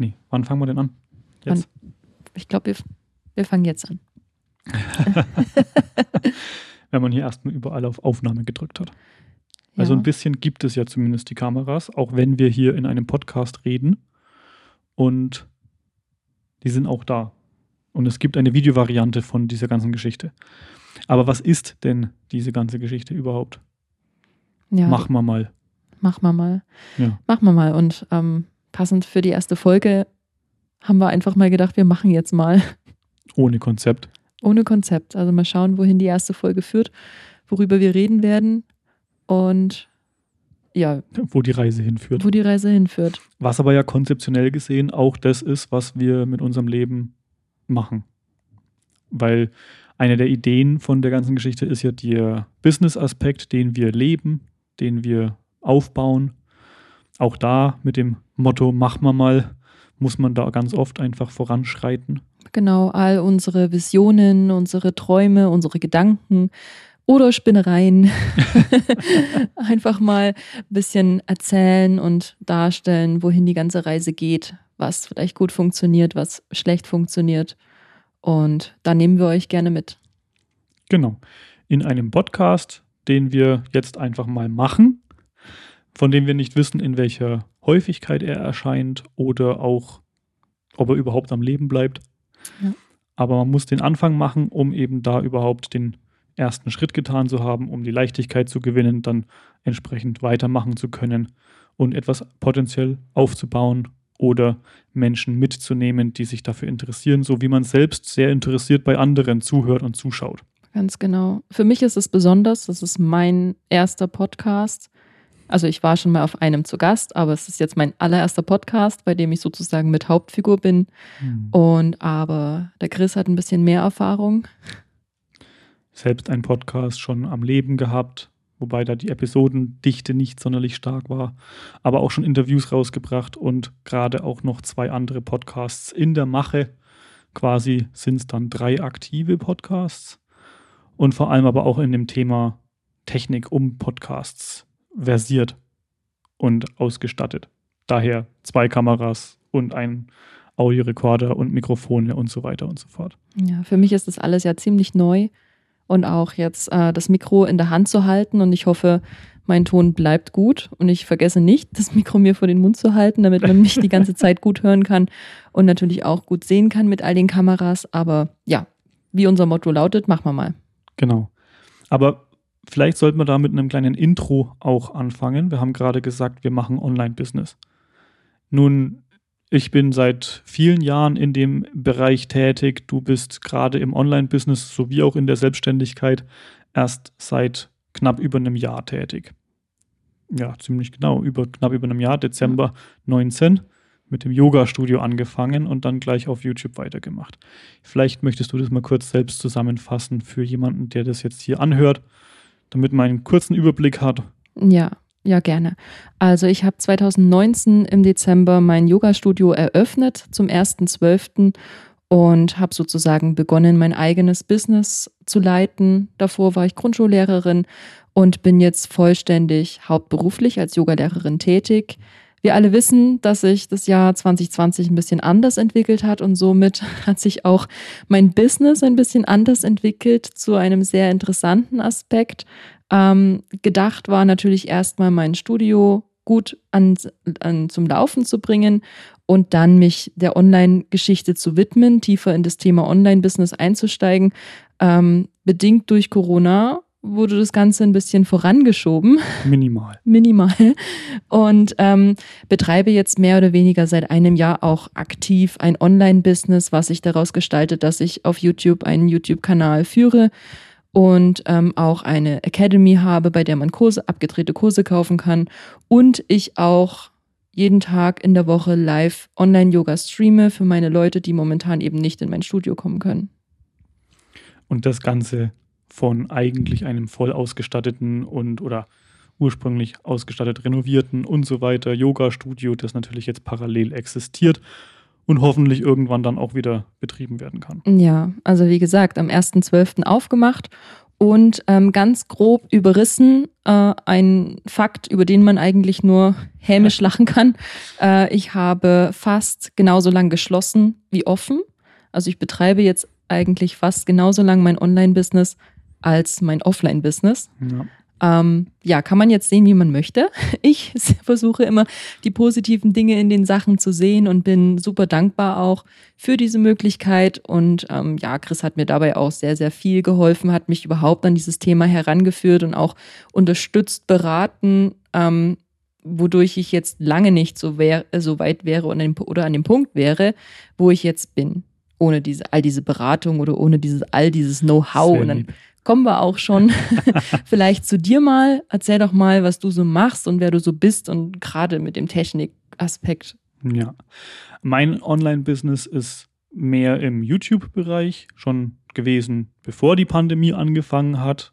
Nee, wann fangen wir denn an? Jetzt. Ich glaube, wir, wir fangen jetzt an. Wenn man hier erstmal überall auf Aufnahme gedrückt hat. Also Ja. ein bisschen gibt es ja zumindest die Kameras, auch wenn wir hier in einem Podcast reden. Und die sind auch da. Und es gibt eine Videovariante von dieser ganzen Geschichte. Aber was ist denn diese ganze Geschichte überhaupt? Ja, Machen wir mal. Machen wir mal. Ja. Machen wir mal. Und ähm, passend für die erste Folge haben wir einfach mal gedacht, wir machen jetzt mal. Ohne Konzept. Ohne Konzept. Also mal schauen, wohin die erste Folge führt, worüber wir reden werden und ja, Wo die Reise hinführt. wo die Reise hinführt. Was aber ja konzeptionell gesehen auch das ist, was wir mit unserem Leben machen. Weil eine der Ideen von der ganzen Geschichte ist ja der Business-Aspekt, den wir leben, den wir aufbauen. Auch da mit dem Motto, mach mal mal, muss man da ganz oft einfach voranschreiten. Genau, all unsere Visionen, unsere Träume, unsere Gedanken oder Spinnereien einfach mal ein bisschen erzählen und darstellen, wohin die ganze Reise geht, was vielleicht gut funktioniert, was schlecht funktioniert. Und da nehmen wir euch gerne mit. Genau. In einem Podcast, den wir jetzt einfach mal machen, von dem wir nicht wissen, in welcher Häufigkeit er erscheint oder auch, ob er überhaupt am Leben bleibt. Ja. Aber man muss den Anfang machen, um eben da überhaupt den ersten Schritt getan zu haben, um die Leichtigkeit zu gewinnen, dann entsprechend weitermachen zu können und etwas potenziell aufzubauen oder Menschen mitzunehmen, die sich dafür interessieren, so wie man selbst sehr interessiert bei anderen zuhört und zuschaut. Ganz genau. Für mich ist es besonders, das ist mein erster Podcast. Also ich war schon mal auf einem zu Gast, aber es ist jetzt mein allererster Podcast, bei dem ich sozusagen mit Hauptfigur bin. Und aber der Chris hat ein bisschen mehr Erfahrung. selbst einen Podcast schon am Leben gehabt, wobei da die Episodendichte nicht sonderlich stark war, aber auch schon Interviews rausgebracht und gerade auch noch zwei andere Podcasts in der Mache. Quasi sind es dann drei aktive Podcasts und vor allem aber auch in dem Thema Technik um Podcasts versiert und ausgestattet. Daher zwei Kameras und ein Audiorekorder und Mikrofone und so weiter und so fort. Ja, für mich ist das alles ja ziemlich neu und auch jetzt äh, das Mikro in der Hand zu halten und ich hoffe, mein Ton bleibt gut und ich vergesse nicht, das Mikro mir vor den Mund zu halten, damit man mich die ganze Zeit gut hören kann und natürlich auch gut sehen kann mit all den Kameras. Aber ja, wie unser Motto lautet, machen wir mal. Genau. Aber vielleicht sollten wir da mit einem kleinen Intro auch anfangen. Wir haben gerade gesagt, wir machen Online-Business. Nun, ich bin seit vielen Jahren in dem Bereich tätig. Du bist gerade im Online-Business sowie auch in der Selbstständigkeit erst seit knapp über einem Jahr tätig. Ja, ziemlich genau, über knapp über einem Jahr, Dezember 19, mit dem Yoga-Studio angefangen und dann gleich auf YouTube weitergemacht. Vielleicht möchtest du das mal kurz selbst zusammenfassen für jemanden, der das jetzt hier anhört, damit man einen kurzen Überblick hat. Ja, ja, gerne. Also ich habe 2019 im Dezember mein Yoga-Studio eröffnet zum 1.12. und habe sozusagen begonnen, mein eigenes Business zu leiten. Davor war ich Grundschullehrerin und bin jetzt vollständig hauptberuflich als Yogalehrerin tätig. Wir alle wissen, dass sich das Jahr 2020 ein bisschen anders entwickelt hat und somit hat sich auch mein Business ein bisschen anders entwickelt zu einem sehr interessanten Aspekt. Ähm, gedacht war natürlich erstmal mein Studio gut an, an, zum Laufen zu bringen und dann mich der Online-Geschichte zu widmen, tiefer in das Thema Online-Business einzusteigen. Ähm, bedingt durch Corona wurde das Ganze ein bisschen vorangeschoben Minimal. minimal und ähm, betreibe jetzt mehr oder weniger seit einem Jahr auch aktiv ein Online-Business, was sich daraus gestaltet, dass ich auf YouTube einen YouTube-Kanal führe und ähm, auch eine Academy habe, bei der man Kurse, abgedrehte Kurse kaufen kann und ich auch jeden Tag in der Woche live Online-Yoga streame für meine Leute, die momentan eben nicht in mein Studio kommen können. Und das Ganze von eigentlich einem voll ausgestatteten und oder ursprünglich ausgestattet renovierten und so weiter Yoga-Studio, das natürlich jetzt parallel existiert und hoffentlich irgendwann dann auch wieder betrieben werden kann. Ja, also wie gesagt, am 1.12. aufgemacht Und ähm, ganz grob überrissen äh, ein Fakt, über den man eigentlich nur hämisch lachen kann. Äh, ich habe fast genauso lang geschlossen wie offen. Also ich betreibe jetzt eigentlich fast genauso lang mein Online-Business als mein Offline-Business. Ja. Ähm, ja, kann man jetzt sehen, wie man möchte. Ich versuche immer die positiven Dinge in den Sachen zu sehen und bin super dankbar auch für diese Möglichkeit. Und ähm, ja, Chris hat mir dabei auch sehr, sehr viel geholfen, hat mich überhaupt an dieses Thema herangeführt und auch unterstützt, beraten, ähm, wodurch ich jetzt lange nicht so, wär, so weit wäre oder an, dem, oder an dem Punkt wäre, wo ich jetzt bin. Ohne diese, all diese Beratung oder ohne dieses, all dieses Know-how. Und dann kommen wir auch schon vielleicht zu dir mal. Erzähl doch mal, was du so machst und wer du so bist und gerade mit dem Technikaspekt. Ja, mein Online-Business ist mehr im YouTube-Bereich schon gewesen, bevor die Pandemie angefangen hat.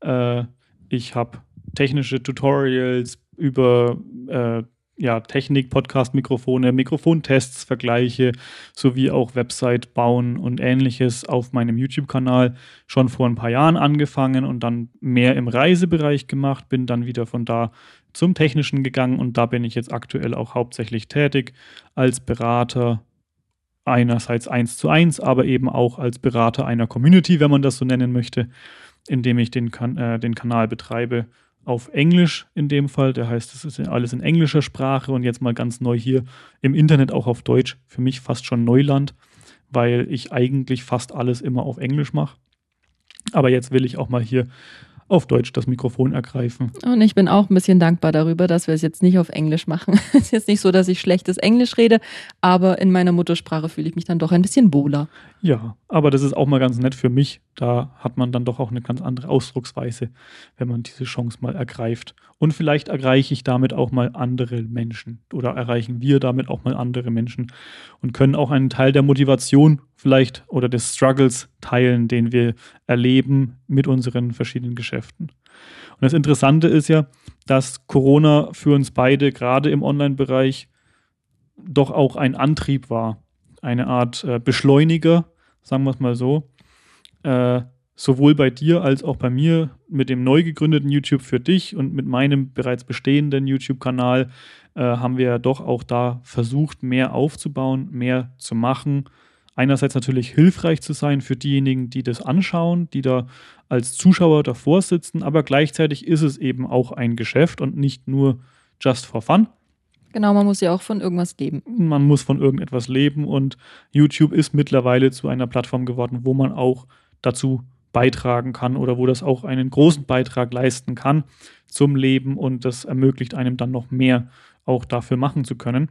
Äh, ich habe technische Tutorials über äh, ja, Technik, Podcast, Mikrofone, Mikrofontests, Vergleiche sowie auch Website bauen und ähnliches auf meinem YouTube-Kanal schon vor ein paar Jahren angefangen und dann mehr im Reisebereich gemacht, bin dann wieder von da zum Technischen gegangen und da bin ich jetzt aktuell auch hauptsächlich tätig als Berater einerseits eins zu eins, aber eben auch als Berater einer Community, wenn man das so nennen möchte, indem ich den, kan äh, den Kanal betreibe auf Englisch in dem Fall. Der heißt, es ist alles in englischer Sprache und jetzt mal ganz neu hier im Internet auch auf Deutsch. Für mich fast schon Neuland, weil ich eigentlich fast alles immer auf Englisch mache. Aber jetzt will ich auch mal hier auf Deutsch das Mikrofon ergreifen. Und ich bin auch ein bisschen dankbar darüber, dass wir es jetzt nicht auf Englisch machen. Es ist jetzt nicht so, dass ich schlechtes Englisch rede, aber in meiner Muttersprache fühle ich mich dann doch ein bisschen wohler. Ja, aber das ist auch mal ganz nett für mich. Da hat man dann doch auch eine ganz andere Ausdrucksweise, wenn man diese Chance mal ergreift. Und vielleicht erreiche ich damit auch mal andere Menschen oder erreichen wir damit auch mal andere Menschen und können auch einen Teil der Motivation vielleicht oder des Struggles teilen, den wir erleben mit unseren verschiedenen Geschäften. Und das Interessante ist ja, dass Corona für uns beide gerade im Online-Bereich doch auch ein Antrieb war eine Art äh, Beschleuniger, sagen wir es mal so. Äh, sowohl bei dir als auch bei mir mit dem neu gegründeten YouTube für dich und mit meinem bereits bestehenden YouTube-Kanal äh, haben wir ja doch auch da versucht, mehr aufzubauen, mehr zu machen. Einerseits natürlich hilfreich zu sein für diejenigen, die das anschauen, die da als Zuschauer davor sitzen, aber gleichzeitig ist es eben auch ein Geschäft und nicht nur just for fun. Genau, man muss ja auch von irgendwas leben. Man muss von irgendetwas leben und YouTube ist mittlerweile zu einer Plattform geworden, wo man auch dazu beitragen kann oder wo das auch einen großen Beitrag leisten kann zum Leben und das ermöglicht einem dann noch mehr auch dafür machen zu können.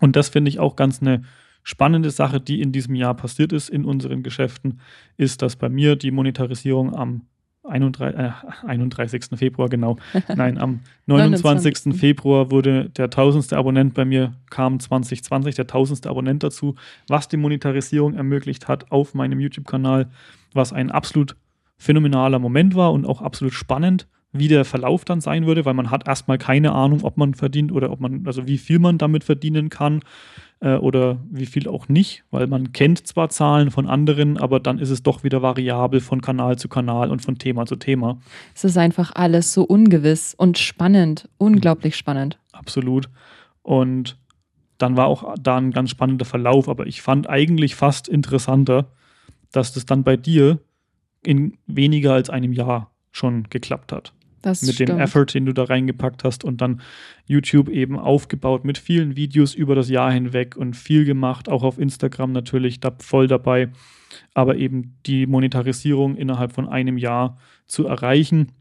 Und das finde ich auch ganz eine spannende Sache, die in diesem Jahr passiert ist in unseren Geschäften, ist, dass bei mir die Monetarisierung am 31, äh, 31. Februar, genau. Nein, am 29. Februar wurde der tausendste Abonnent bei mir, kam 2020 der tausendste Abonnent dazu, was die Monetarisierung ermöglicht hat auf meinem YouTube-Kanal, was ein absolut phänomenaler Moment war und auch absolut spannend, wie der Verlauf dann sein würde, weil man hat erstmal keine Ahnung, ob man verdient oder ob man, also wie viel man damit verdienen kann äh, oder wie viel auch nicht, weil man kennt zwar Zahlen von anderen, aber dann ist es doch wieder variabel von Kanal zu Kanal und von Thema zu Thema. Es ist einfach alles so ungewiss und spannend, unglaublich spannend. Absolut. Und dann war auch da ein ganz spannender Verlauf, aber ich fand eigentlich fast interessanter, dass das dann bei dir in weniger als einem Jahr schon geklappt hat. Das mit stimmt. dem Effort, den du da reingepackt hast und dann YouTube eben aufgebaut mit vielen Videos über das Jahr hinweg und viel gemacht, auch auf Instagram natürlich da voll dabei, aber eben die Monetarisierung innerhalb von einem Jahr zu erreichen.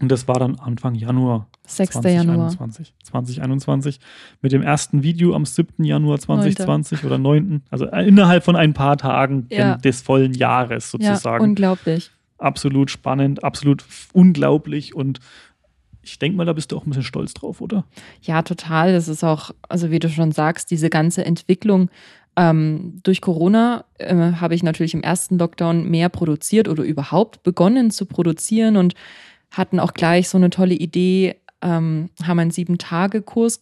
Und das war dann Anfang Januar 6. 2021, Januar 2021 mit dem ersten Video am 7. Januar 2020 9. oder 9. Also innerhalb von ein paar Tagen ja. des vollen Jahres sozusagen. Ja, unglaublich absolut spannend, absolut unglaublich und ich denke mal, da bist du auch ein bisschen stolz drauf, oder? Ja, total. Das ist auch, also wie du schon sagst, diese ganze Entwicklung. Ähm, durch Corona äh, habe ich natürlich im ersten Lockdown mehr produziert oder überhaupt begonnen zu produzieren und hatten auch gleich so eine tolle Idee, ähm, haben einen Sieben-Tage-Kurs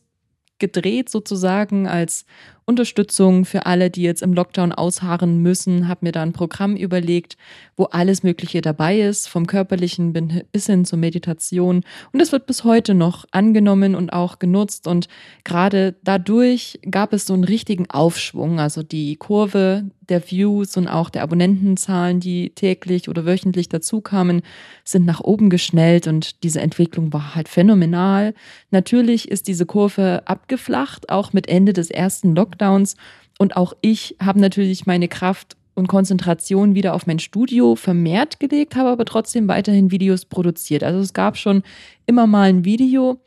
gedreht sozusagen als Unterstützung für alle, die jetzt im Lockdown ausharren müssen, habe mir da ein Programm überlegt, wo alles Mögliche dabei ist, vom körperlichen bis hin zur Meditation. Und es wird bis heute noch angenommen und auch genutzt. Und gerade dadurch gab es so einen richtigen Aufschwung. Also die Kurve der Views und auch der Abonnentenzahlen, die täglich oder wöchentlich dazukamen, sind nach oben geschnellt und diese Entwicklung war halt phänomenal. Natürlich ist diese Kurve abgeflacht, auch mit Ende des ersten Lockdowns. Und auch ich habe natürlich meine Kraft und Konzentration wieder auf mein Studio vermehrt gelegt, habe aber trotzdem weiterhin Videos produziert. Also es gab schon immer mal ein Video,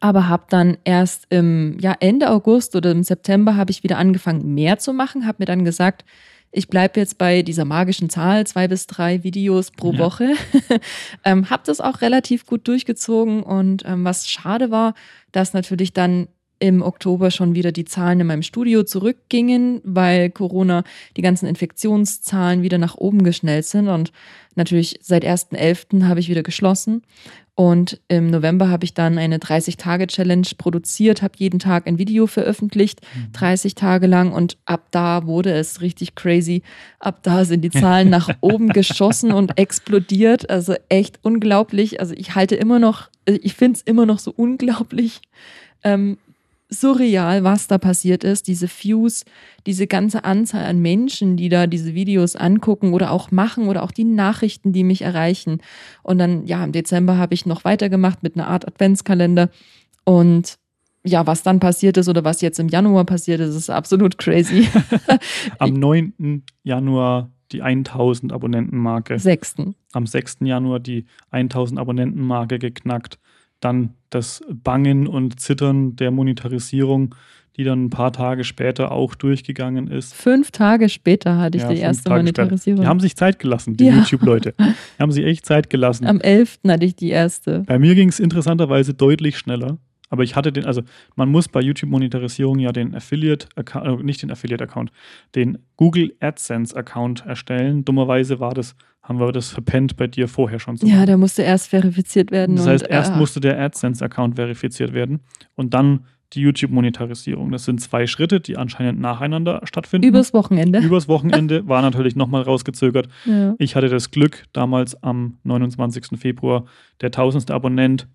aber habe dann erst im ja, Ende August oder im September habe ich wieder angefangen, mehr zu machen, habe mir dann gesagt, ich bleibe jetzt bei dieser magischen Zahl, zwei bis drei Videos pro ja. Woche. ähm, habe das auch relativ gut durchgezogen und ähm, was schade war, dass natürlich dann im Oktober schon wieder die Zahlen in meinem Studio zurückgingen, weil Corona die ganzen Infektionszahlen wieder nach oben geschnellt sind. Und natürlich seit 1.11. habe ich wieder geschlossen. Und im November habe ich dann eine 30-Tage-Challenge produziert, habe jeden Tag ein Video veröffentlicht, 30 mhm. Tage lang. Und ab da wurde es richtig crazy. Ab da sind die Zahlen nach oben geschossen und explodiert. Also echt unglaublich. Also ich halte immer noch, ich finde es immer noch so unglaublich, ähm, surreal, was da passiert ist. Diese Views, diese ganze Anzahl an Menschen, die da diese Videos angucken oder auch machen oder auch die Nachrichten, die mich erreichen. Und dann, ja, im Dezember habe ich noch weitergemacht mit einer Art Adventskalender. Und ja, was dann passiert ist oder was jetzt im Januar passiert ist, ist absolut crazy. Am 9. Januar die 1000 Abonnentenmarke. 6. Am 6. Januar die 1000 Abonnentenmarke geknackt dann das Bangen und Zittern der Monetarisierung, die dann ein paar Tage später auch durchgegangen ist. Fünf Tage später hatte ich ja, die erste Tage Monetarisierung. Später. Die haben sich Zeit gelassen, die ja. YouTube-Leute. Die haben sich echt Zeit gelassen. Am 11. hatte ich die erste. Bei mir ging es interessanterweise deutlich schneller. Aber ich hatte den, also man muss bei YouTube-Monetarisierung ja den Affiliate-Account, äh, nicht den Affiliate-Account, den Google AdSense-Account erstellen. Dummerweise war das, haben wir das verpennt bei dir vorher schon. So ja, der musste erst verifiziert werden. Das heißt, und, erst äh, musste der AdSense-Account verifiziert werden und dann die YouTube-Monetarisierung. Das sind zwei Schritte, die anscheinend nacheinander stattfinden. Übers Wochenende. Übers Wochenende war natürlich nochmal rausgezögert. Ja. Ich hatte das Glück, damals am 29. Februar der tausendste Abonnent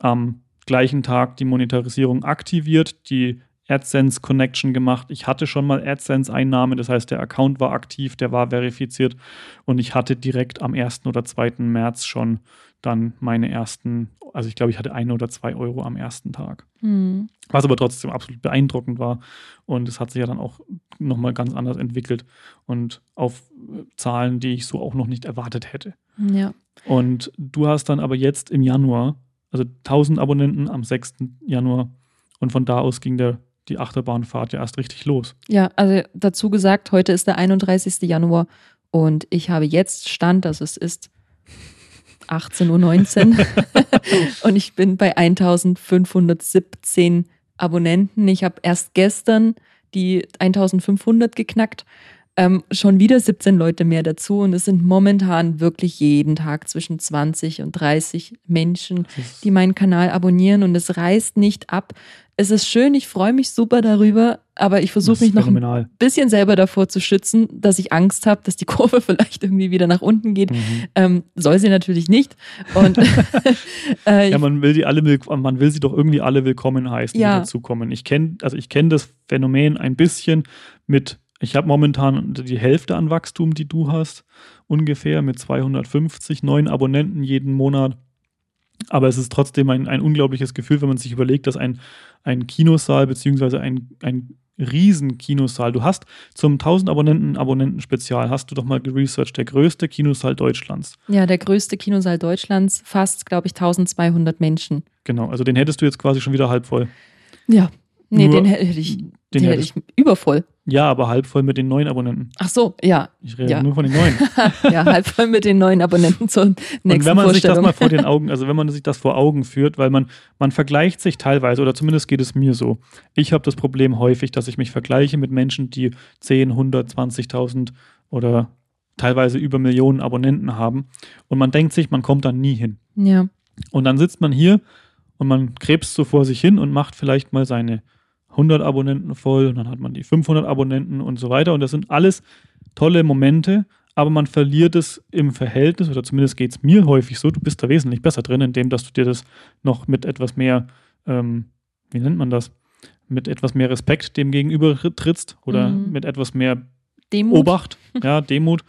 am gleichen Tag die Monetarisierung aktiviert, die AdSense Connection gemacht. Ich hatte schon mal AdSense Einnahme, das heißt, der Account war aktiv, der war verifiziert und ich hatte direkt am 1. oder 2. März schon dann meine ersten, also ich glaube, ich hatte ein oder zwei Euro am ersten Tag. Mhm. Was aber trotzdem absolut beeindruckend war. Und es hat sich ja dann auch nochmal ganz anders entwickelt und auf Zahlen, die ich so auch noch nicht erwartet hätte. Ja. Und du hast dann aber jetzt im Januar also 1000 Abonnenten am 6. Januar. Und von da aus ging der, die Achterbahnfahrt ja erst richtig los. Ja, also dazu gesagt, heute ist der 31. Januar und ich habe jetzt Stand, dass es ist 18.19 Uhr und ich bin bei 1517 Abonnenten. Ich habe erst gestern die 1500 geknackt ähm, schon wieder 17 Leute mehr dazu und es sind momentan wirklich jeden Tag zwischen 20 und 30 Menschen, die meinen Kanal abonnieren und es reißt nicht ab. Es ist schön, ich freue mich super darüber, aber ich versuche mich noch phänomenal. ein bisschen selber davor zu schützen, dass ich Angst habe, dass die Kurve vielleicht irgendwie wieder nach unten geht. Mhm. Ähm, soll sie natürlich nicht. Und äh, ja, man will die alle, man will sie doch irgendwie alle willkommen heißen, ja. die dazukommen. Ich kenne, also ich kenne das Phänomen ein bisschen mit ich habe momentan die Hälfte an Wachstum, die du hast, ungefähr mit 250 neuen Abonnenten jeden Monat. Aber es ist trotzdem ein, ein unglaubliches Gefühl, wenn man sich überlegt, dass ein, ein Kinosaal beziehungsweise ein, ein Riesenkinosaal, du hast zum 1000 Abonnenten Abonnenten-Spezial, hast du doch mal geresearched, der größte Kinosaal Deutschlands. Ja, der größte Kinosaal Deutschlands, fast, glaube ich, 1200 Menschen. Genau, also den hättest du jetzt quasi schon wieder halb voll. Ja, nee, Nur, den hätte ich, den hätte ich übervoll. Ja, aber halb voll mit den neuen Abonnenten. Ach so, ja. Ich rede ja. nur von den neuen. ja, halb voll mit den neuen Abonnenten zur nächsten Und wenn man sich das mal vor den Augen, also wenn man sich das vor Augen führt, weil man, man vergleicht sich teilweise, oder zumindest geht es mir so. Ich habe das Problem häufig, dass ich mich vergleiche mit Menschen, die 10, 100, 20.000 oder teilweise über Millionen Abonnenten haben. Und man denkt sich, man kommt da nie hin. Ja. Und dann sitzt man hier und man krebst so vor sich hin und macht vielleicht mal seine 100 Abonnenten voll und dann hat man die 500 Abonnenten und so weiter. Und das sind alles tolle Momente, aber man verliert es im Verhältnis, oder zumindest geht es mir häufig so, du bist da wesentlich besser drin, indem dass du dir das noch mit etwas mehr, ähm, wie nennt man das, mit etwas mehr Respekt dem gegenüber trittst oder mhm. mit etwas mehr Demut. Obacht, ja, Demut,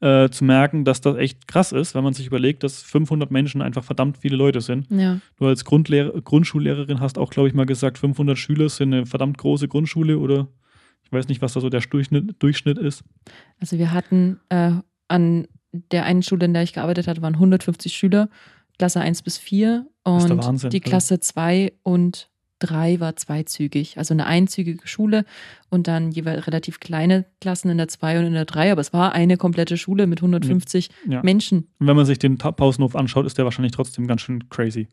äh, zu merken, dass das echt krass ist, wenn man sich überlegt, dass 500 Menschen einfach verdammt viele Leute sind. Ja. Du als Grundlehr Grundschullehrerin hast auch, glaube ich, mal gesagt, 500 Schüler sind eine verdammt große Grundschule oder ich weiß nicht, was da so der Durchschnitt, Durchschnitt ist. Also wir hatten äh, an der einen Schule, in der ich gearbeitet habe, waren 150 Schüler, Klasse 1 bis 4 und Wahnsinn, die Klasse 2 und 3 war zweizügig, also eine einzügige Schule und dann jeweils relativ kleine Klassen in der 2 und in der 3, aber es war eine komplette Schule mit 150 ja. Menschen. Und wenn man sich den Pausenhof anschaut, ist der wahrscheinlich trotzdem ganz schön crazy.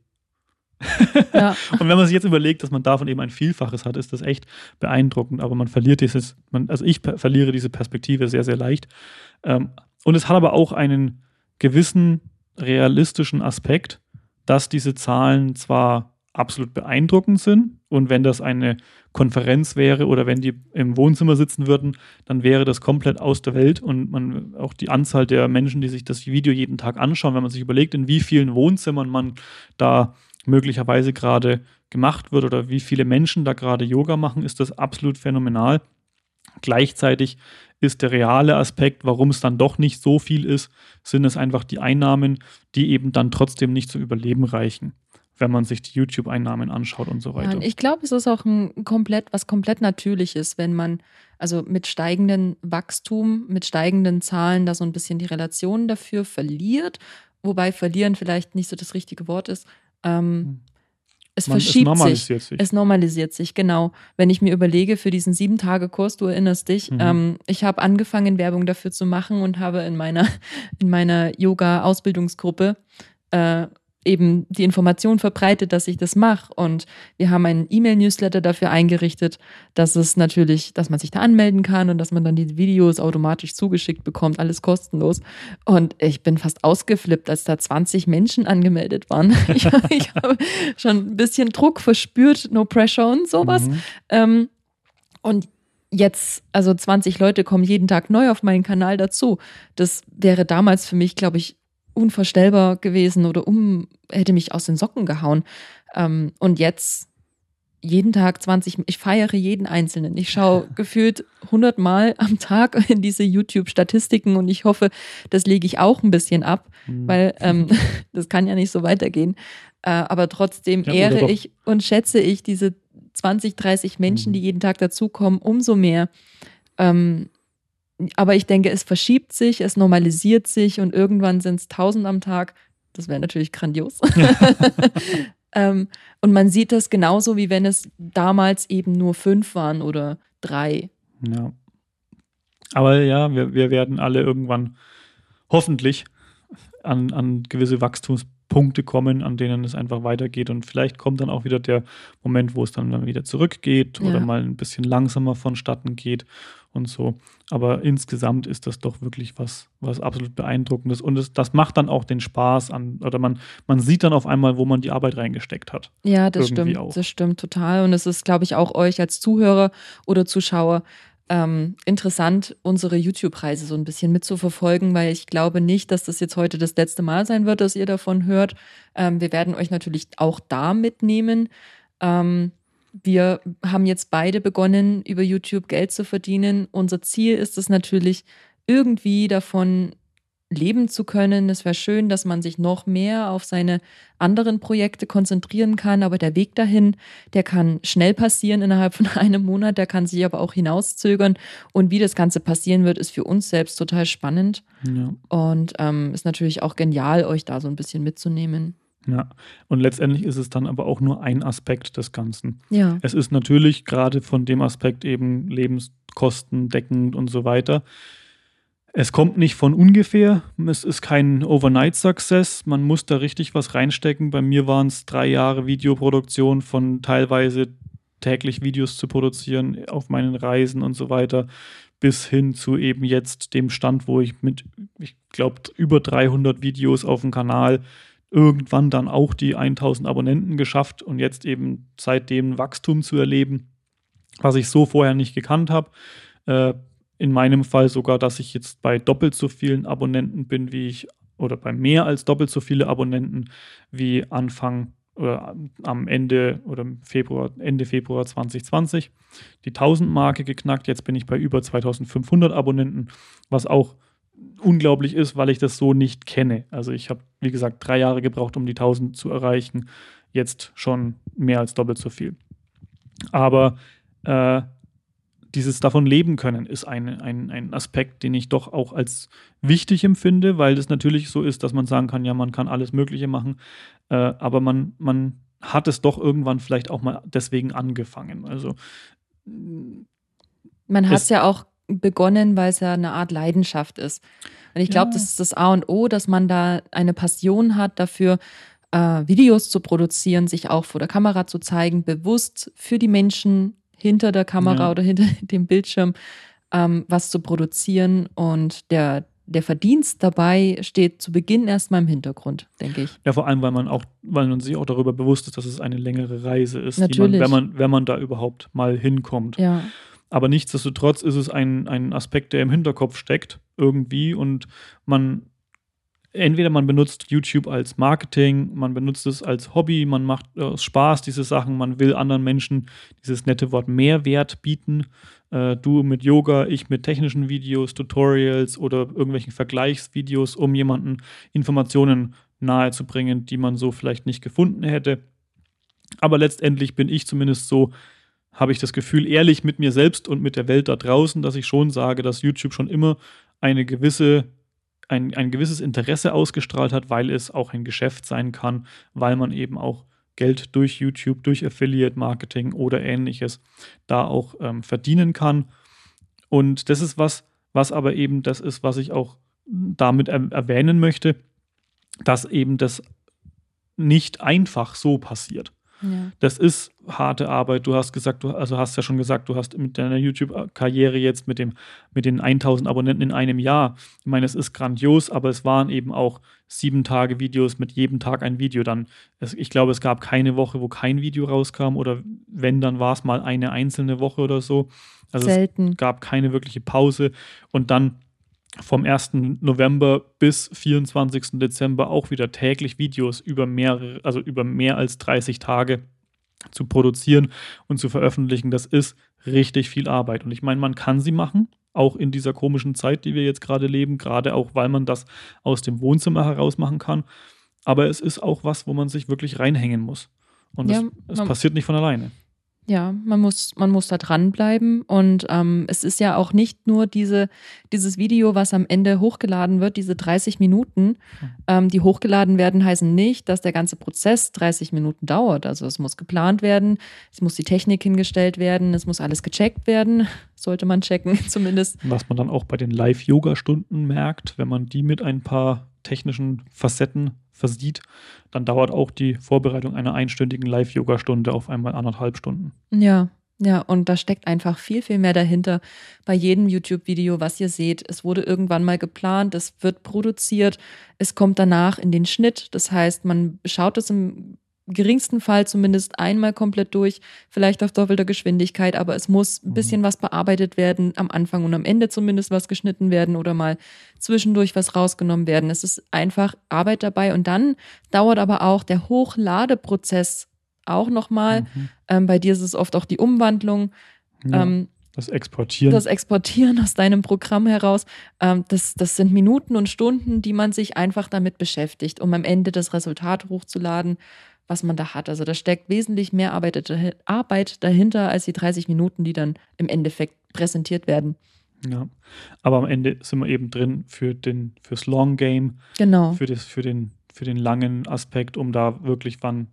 Ja. und wenn man sich jetzt überlegt, dass man davon eben ein Vielfaches hat, ist das echt beeindruckend. Aber man verliert dieses, man, also ich verliere diese Perspektive sehr, sehr leicht. Ähm, und es hat aber auch einen gewissen realistischen Aspekt, dass diese Zahlen zwar absolut beeindruckend sind. Und wenn das eine Konferenz wäre oder wenn die im Wohnzimmer sitzen würden, dann wäre das komplett aus der Welt. Und man auch die Anzahl der Menschen, die sich das Video jeden Tag anschauen, wenn man sich überlegt, in wie vielen Wohnzimmern man da möglicherweise gerade gemacht wird oder wie viele Menschen da gerade Yoga machen, ist das absolut phänomenal. Gleichzeitig ist der reale Aspekt, warum es dann doch nicht so viel ist, sind es einfach die Einnahmen, die eben dann trotzdem nicht zum Überleben reichen, wenn man sich die YouTube-Einnahmen anschaut und so weiter. Ich glaube, es ist auch ein komplett, was komplett natürlich ist, wenn man also mit steigendem Wachstum, mit steigenden Zahlen da so ein bisschen die Relation dafür verliert, wobei verlieren vielleicht nicht so das richtige Wort ist, ähm, hm. es Man, verschiebt es normalisiert sich. sich. Es normalisiert sich, genau. Wenn ich mir überlege, für diesen sieben-Tage-Kurs, du erinnerst dich, mhm. ähm, ich habe angefangen, Werbung dafür zu machen und habe in meiner, in meiner Yoga-Ausbildungsgruppe äh, eben die Information verbreitet, dass ich das mache. Und wir haben einen E-Mail-Newsletter dafür eingerichtet, dass es natürlich, dass man sich da anmelden kann und dass man dann die Videos automatisch zugeschickt bekommt, alles kostenlos. Und ich bin fast ausgeflippt, als da 20 Menschen angemeldet waren. Ich, ich habe schon ein bisschen Druck verspürt, no pressure und sowas. Mhm. Ähm, und jetzt, also 20 Leute kommen jeden Tag neu auf meinen Kanal dazu. Das wäre damals für mich, glaube ich, unvorstellbar gewesen oder um, hätte mich aus den Socken gehauen. Ähm, und jetzt jeden Tag 20, ich feiere jeden Einzelnen. Ich schaue gefühlt 100 Mal am Tag in diese YouTube-Statistiken und ich hoffe, das lege ich auch ein bisschen ab, mhm. weil ähm, das kann ja nicht so weitergehen. Äh, aber trotzdem ja, ehre ich und schätze ich diese 20, 30 Menschen, mhm. die jeden Tag dazukommen, umso mehr. Ähm, aber ich denke, es verschiebt sich, es normalisiert sich und irgendwann sind es tausend am Tag. Das wäre natürlich grandios. ähm, und man sieht das genauso, wie wenn es damals eben nur fünf waren oder drei. Ja. Aber ja, wir, wir werden alle irgendwann hoffentlich an, an gewisse Wachstumspunkte kommen, an denen es einfach weitergeht. Und vielleicht kommt dann auch wieder der Moment, wo es dann wieder zurückgeht ja. oder mal ein bisschen langsamer vonstatten geht und so. Aber insgesamt ist das doch wirklich was, was absolut beeindruckendes. Und es, das macht dann auch den Spaß an, oder man, man sieht dann auf einmal, wo man die Arbeit reingesteckt hat. Ja, das stimmt. Auch. Das stimmt total. Und es ist, glaube ich, auch euch als Zuhörer oder Zuschauer ähm, interessant, unsere YouTube-Preise so ein bisschen mitzuverfolgen, weil ich glaube nicht, dass das jetzt heute das letzte Mal sein wird, dass ihr davon hört. Ähm, wir werden euch natürlich auch da mitnehmen. Ähm, wir haben jetzt beide begonnen, über YouTube Geld zu verdienen. Unser Ziel ist es natürlich, irgendwie davon leben zu können. Es wäre schön, dass man sich noch mehr auf seine anderen Projekte konzentrieren kann, aber der Weg dahin, der kann schnell passieren innerhalb von einem Monat, der kann sich aber auch hinauszögern. Und wie das Ganze passieren wird, ist für uns selbst total spannend ja. und ähm, ist natürlich auch genial, euch da so ein bisschen mitzunehmen. Ja, und letztendlich ist es dann aber auch nur ein Aspekt des Ganzen. Ja. Es ist natürlich gerade von dem Aspekt eben Lebenskosten deckend und so weiter. Es kommt nicht von ungefähr. Es ist kein Overnight-Success. Man muss da richtig was reinstecken. Bei mir waren es drei Jahre Videoproduktion von teilweise täglich Videos zu produzieren auf meinen Reisen und so weiter, bis hin zu eben jetzt dem Stand, wo ich mit, ich glaube, über 300 Videos auf dem Kanal irgendwann dann auch die 1000 Abonnenten geschafft und jetzt eben seitdem Wachstum zu erleben. was ich so vorher nicht gekannt habe. Äh, in meinem Fall sogar, dass ich jetzt bei doppelt so vielen Abonnenten bin, wie ich, oder bei mehr als doppelt so viele Abonnenten wie Anfang oder am Ende oder Februar, Ende Februar 2020 die 1000-Marke geknackt. Jetzt bin ich bei über 2500 Abonnenten, was auch unglaublich ist, weil ich das so nicht kenne. Also ich habe, wie gesagt, drei Jahre gebraucht, um die 1000 zu erreichen. Jetzt schon mehr als doppelt so viel. Aber äh, dieses davon leben können ist ein, ein, ein Aspekt, den ich doch auch als wichtig empfinde, weil es natürlich so ist, dass man sagen kann, ja, man kann alles Mögliche machen, äh, aber man, man hat es doch irgendwann vielleicht auch mal deswegen angefangen. Also man hat es ja auch begonnen, weil es ja eine Art Leidenschaft ist. Und ich glaube, ja. das ist das A und O, dass man da eine Passion hat dafür, äh, Videos zu produzieren, sich auch vor der Kamera zu zeigen, bewusst für die Menschen hinter der Kamera ja. oder hinter dem Bildschirm ähm, was zu produzieren. Und der, der Verdienst dabei steht zu Beginn erstmal im Hintergrund, denke ich. Ja, vor allem, weil man auch, weil man sich auch darüber bewusst ist, dass es eine längere Reise ist. Man, wenn, man, wenn man da überhaupt mal hinkommt. Ja. Aber nichtsdestotrotz ist es ein, ein Aspekt, der im Hinterkopf steckt, irgendwie, und man entweder man benutzt YouTube als Marketing, man benutzt es als Hobby, man macht äh, Spaß, diese Sachen, man will anderen Menschen dieses nette Wort Mehrwert bieten. Äh, du mit Yoga, ich mit technischen Videos, Tutorials oder irgendwelchen Vergleichsvideos, um jemanden Informationen nahezubringen, die man so vielleicht nicht gefunden hätte. Aber letztendlich bin ich zumindest so, habe ich das Gefühl, ehrlich mit mir selbst und mit der Welt da draußen, dass ich schon sage, dass YouTube schon immer eine gewisse ein, ein gewisses Interesse ausgestrahlt hat, weil es auch ein Geschäft sein kann, weil man eben auch Geld durch YouTube, durch Affiliate-Marketing oder ähnliches da auch ähm, verdienen kann. Und das ist was, was aber eben das ist, was ich auch damit er erwähnen möchte, dass eben das nicht einfach so passiert. Ja. Das ist harte Arbeit. Du hast gesagt, du also hast ja schon gesagt, du hast mit deiner YouTube-Karriere jetzt mit dem mit den 1000 Abonnenten in einem Jahr. Ich meine, es ist grandios, aber es waren eben auch sieben Tage Videos mit jedem Tag ein Video. Dann, es, ich glaube, es gab keine Woche, wo kein Video rauskam oder wenn, dann war es mal eine einzelne Woche oder so. Also Selten. es gab keine wirkliche Pause und dann vom 1. November bis 24. Dezember auch wieder täglich Videos über mehrere, also über mehr als 30 Tage zu produzieren und zu veröffentlichen. Das ist richtig viel Arbeit. Und ich meine, man kann sie machen, auch in dieser komischen Zeit, die wir jetzt gerade leben, gerade auch, weil man das aus dem Wohnzimmer heraus machen kann. Aber es ist auch was, wo man sich wirklich reinhängen muss. Und ja, es, es passiert nicht von alleine. Ja, man muss, man muss da dranbleiben. Und ähm, es ist ja auch nicht nur diese, dieses Video, was am Ende hochgeladen wird, diese 30 Minuten, mhm. ähm, die hochgeladen werden, heißen nicht, dass der ganze Prozess 30 Minuten dauert. Also es muss geplant werden, es muss die Technik hingestellt werden, es muss alles gecheckt werden. Sollte man checken, zumindest. Was man dann auch bei den Live-Yoga-Stunden merkt, wenn man die mit ein paar technischen Facetten versieht, dann dauert auch die Vorbereitung einer einstündigen Live-Yoga-Stunde auf einmal anderthalb Stunden. Ja, ja, und da steckt einfach viel, viel mehr dahinter. Bei jedem YouTube-Video, was ihr seht, es wurde irgendwann mal geplant, es wird produziert, es kommt danach in den Schnitt. Das heißt, man schaut es im geringsten Fall zumindest einmal komplett durch, vielleicht auf doppelter Geschwindigkeit, aber es muss ein mhm. bisschen was bearbeitet werden, am Anfang und am Ende zumindest was geschnitten werden oder mal zwischendurch was rausgenommen werden. Es ist einfach Arbeit dabei und dann dauert aber auch der Hochladeprozess auch nochmal. Mhm. Ähm, bei dir ist es oft auch die Umwandlung. Ja. Ähm, das Exportieren. Das Exportieren aus deinem Programm heraus. Ähm, das, das sind Minuten und Stunden, die man sich einfach damit beschäftigt, um am Ende das Resultat hochzuladen was man da hat. Also da steckt wesentlich mehr Arbeit dahinter als die 30 Minuten, die dann im Endeffekt präsentiert werden. Ja, aber am Ende sind wir eben drin für den, fürs Long Game. Genau. Für, das, für, den, für den langen Aspekt, um da wirklich wann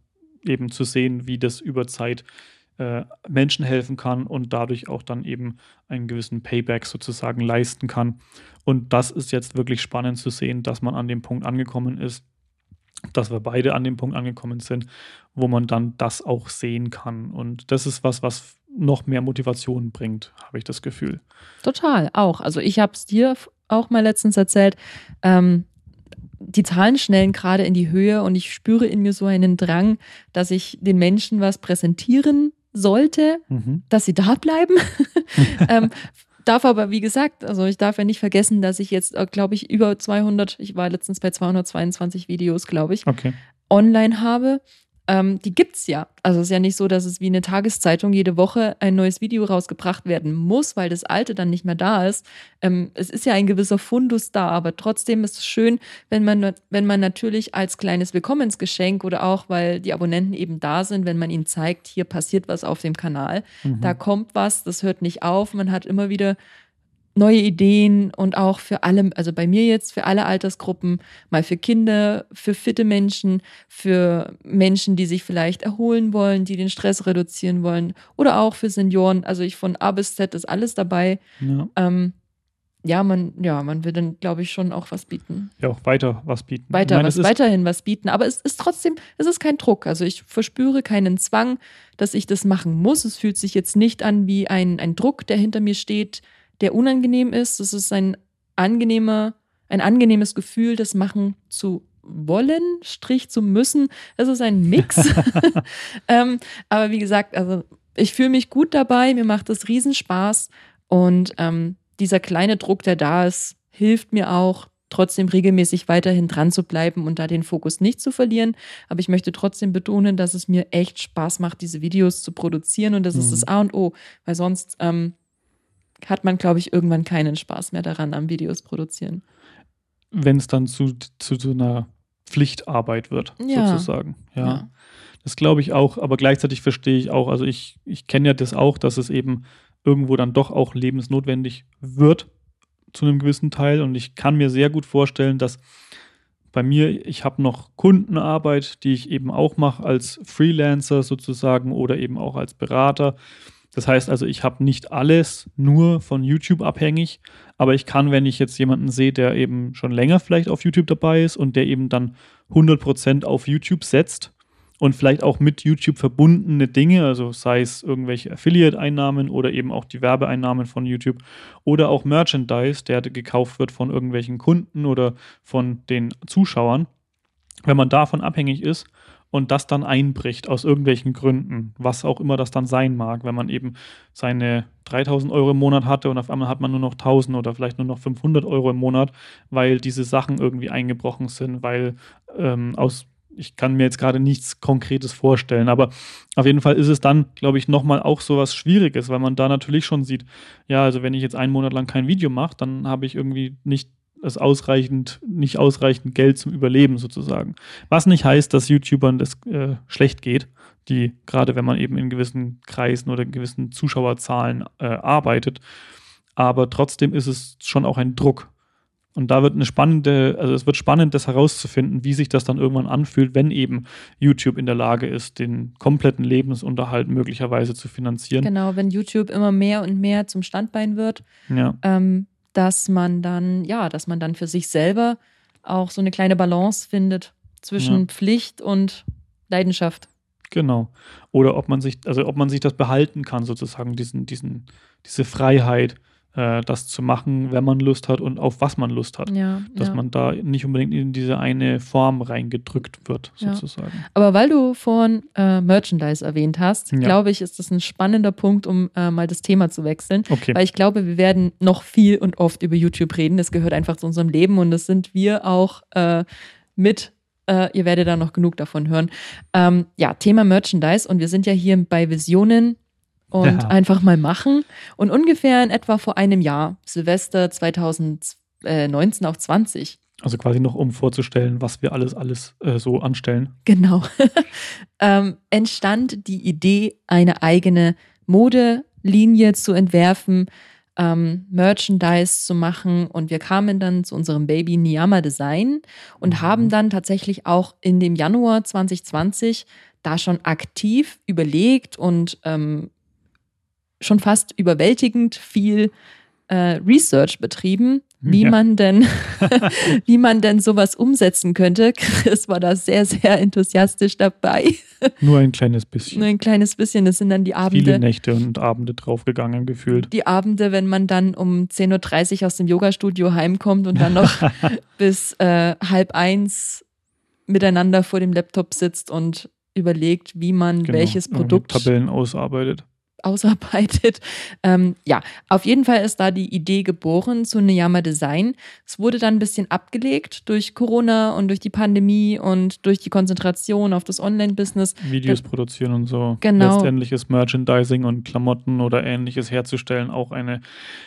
eben zu sehen, wie das über Zeit äh, Menschen helfen kann und dadurch auch dann eben einen gewissen Payback sozusagen leisten kann. Und das ist jetzt wirklich spannend zu sehen, dass man an dem Punkt angekommen ist, dass wir beide an dem Punkt angekommen sind, wo man dann das auch sehen kann. Und das ist was, was noch mehr Motivation bringt, habe ich das Gefühl. Total, auch. Also ich habe es dir auch mal letztens erzählt. Ähm, die Zahlen schnellen gerade in die Höhe und ich spüre in mir so einen Drang, dass ich den Menschen was präsentieren sollte, Mhm. dass sie da bleiben. ähm, darf aber, wie gesagt, also ich darf ja nicht vergessen, dass ich jetzt, glaube ich, über 200, ich war letztens bei 222 Videos, glaube ich, Okay. online habe. Ähm, die gibt's ja. Also es ist ja nicht so, dass es wie eine Tageszeitung jede Woche ein neues Video rausgebracht werden muss, weil das alte dann nicht mehr da ist. Ähm, es ist ja ein gewisser Fundus da, aber trotzdem ist es schön, wenn man, wenn man natürlich als kleines Willkommensgeschenk oder auch, weil die Abonnenten eben da sind, wenn man ihnen zeigt, hier passiert was auf dem Kanal, Mhm. da kommt was, das hört nicht auf, man hat immer wieder neue Ideen und auch für alle, also bei mir jetzt für alle Altersgruppen, mal für Kinder, für fitte Menschen, für Menschen, die sich vielleicht erholen wollen, die den Stress reduzieren wollen oder auch für Senioren. Also ich von A bis Z ist alles dabei. Ja. Ähm, ja, man, ja, man will dann, glaube ich, schon auch was bieten. ja, auch weiter was bieten. Weiter, meine, was, weiterhin was bieten. Aber es ist trotzdem, es ist kein Druck. Also ich verspüre keinen Zwang, dass ich das machen muss. Es fühlt sich jetzt nicht an wie ein, ein Druck, der hinter mir steht, der unangenehm ist. Es ist ein angenehmer, ein angenehmes Gefühl, das machen zu wollen, Strich zu müssen. Es ist ein Mix. ähm, aber wie gesagt, also ich fühle mich gut dabei, mir macht es Riesenspaß und ähm, dieser kleine Druck, der da ist, hilft mir auch, trotzdem regelmäßig weiterhin dran zu bleiben und da den Fokus nicht zu verlieren. Aber ich möchte trotzdem betonen, dass es mir echt Spaß macht, diese Videos zu produzieren und das ist Mhm. das A und O, weil sonst ähm, hat man, glaube ich, irgendwann keinen Spaß mehr daran am Videos produzieren. wenn es dann zu, zu so einer Pflichtarbeit wird, Ja. sozusagen. Ja. Das glaube ich auch, aber gleichzeitig verstehe ich auch, also ich, ich kenne ja das auch, dass es eben irgendwo dann doch auch lebensnotwendig wird zu einem gewissen Teil und ich kann mir sehr gut vorstellen, dass bei mir, ich habe noch Kundenarbeit, die ich eben auch mache als Freelancer sozusagen oder eben auch als Berater. Das heißt also, ich habe nicht alles nur von YouTube abhängig, aber ich kann, wenn ich jetzt jemanden sehe, der eben schon länger vielleicht auf YouTube dabei ist und der eben dann 100% auf YouTube setzt und vielleicht auch mit YouTube verbundene Dinge, also sei es irgendwelche Affiliate-Einnahmen oder eben auch die Werbeeinnahmen von YouTube oder auch Merchandise, der gekauft wird von irgendwelchen Kunden oder von den Zuschauern, wenn man davon abhängig ist und das dann einbricht aus irgendwelchen Gründen, was auch immer das dann sein mag, wenn man eben seine 3000 Euro im Monat hatte und auf einmal hat man nur noch 1000 oder vielleicht nur noch 500 Euro im Monat, weil diese Sachen irgendwie eingebrochen sind, weil ähm, aus ich kann mir jetzt gerade nichts Konkretes vorstellen, aber auf jeden Fall ist es dann, glaube ich, nochmal auch so was Schwieriges, weil man da natürlich schon sieht, ja, also wenn ich jetzt einen Monat lang kein Video mache, dann habe ich irgendwie nicht es ausreichend, nicht ausreichend Geld zum Überleben sozusagen. Was nicht heißt, dass YouTubern das äh, schlecht geht, die, gerade wenn man eben in gewissen Kreisen oder in gewissen Zuschauerzahlen äh, arbeitet, aber trotzdem ist es schon auch ein Druck. Und da wird eine spannende, also es wird spannend, das herauszufinden, wie sich das dann irgendwann anfühlt, wenn eben YouTube in der Lage ist, den kompletten Lebensunterhalt möglicherweise zu finanzieren. Genau, wenn YouTube immer mehr und mehr zum Standbein wird, Ja, ähm, dass man dann, ja, dass man dann für sich selber auch so eine kleine Balance findet zwischen Ja. Pflicht und Leidenschaft. genau. Oder ob man sich, also ob man sich das behalten kann, sozusagen, diesen, diesen, diese Freiheit, äh, das zu machen, wenn man Lust hat und auf was man Lust hat. Ja, Dass ja. man da nicht unbedingt in diese eine Form reingedrückt wird, Ja. sozusagen. Aber weil du vorhin äh, Merchandise erwähnt hast, Ja. glaube ich, ist das ein spannender Punkt, um äh, mal das Thema zu wechseln. Okay. Weil ich glaube, wir werden noch viel und oft über YouTube reden. Das gehört einfach zu unserem Leben und das sind wir auch äh, mit. Äh, ihr werdet da noch genug davon hören. Ähm, ja, Thema Merchandise und wir sind ja hier bei Visionen und Ja. einfach mal machen. Und ungefähr in etwa vor einem Jahr, Silvester 2019 auf 20, Also quasi noch, um vorzustellen, was wir alles, alles äh, so anstellen. Genau. ähm, entstand die Idee, eine eigene Modelinie zu entwerfen, ähm, Merchandise zu machen. Und wir kamen dann zu unserem Baby Niyama Design und Mhm. haben dann tatsächlich auch in dem Januar 2020 da schon aktiv überlegt und ähm, schon fast überwältigend viel äh, Research betrieben, wie Ja. man denn, wie man denn sowas umsetzen könnte. Chris war da sehr, sehr enthusiastisch dabei. Nur ein kleines bisschen. Nur ein kleines bisschen. Das sind dann die Viele Abende, Nächte und Abende draufgegangen gefühlt. die Abende, wenn man dann um 10.30 Uhr aus dem Yogastudio heimkommt und dann noch bis äh, halb eins miteinander vor dem Laptop sitzt und überlegt, wie man Genau, welches Produkt Tabellen ausarbeitet. ausarbeitet. Ähm, ja, auf jeden Fall ist da die Idee geboren zu Neyama Design. Es wurde dann ein bisschen abgelegt durch Corona und durch die Pandemie und durch die Konzentration auf das Online-Business. Videos produzieren und so. Genau. Letztendlich ist Merchandising und Klamotten oder ähnliches herzustellen auch eine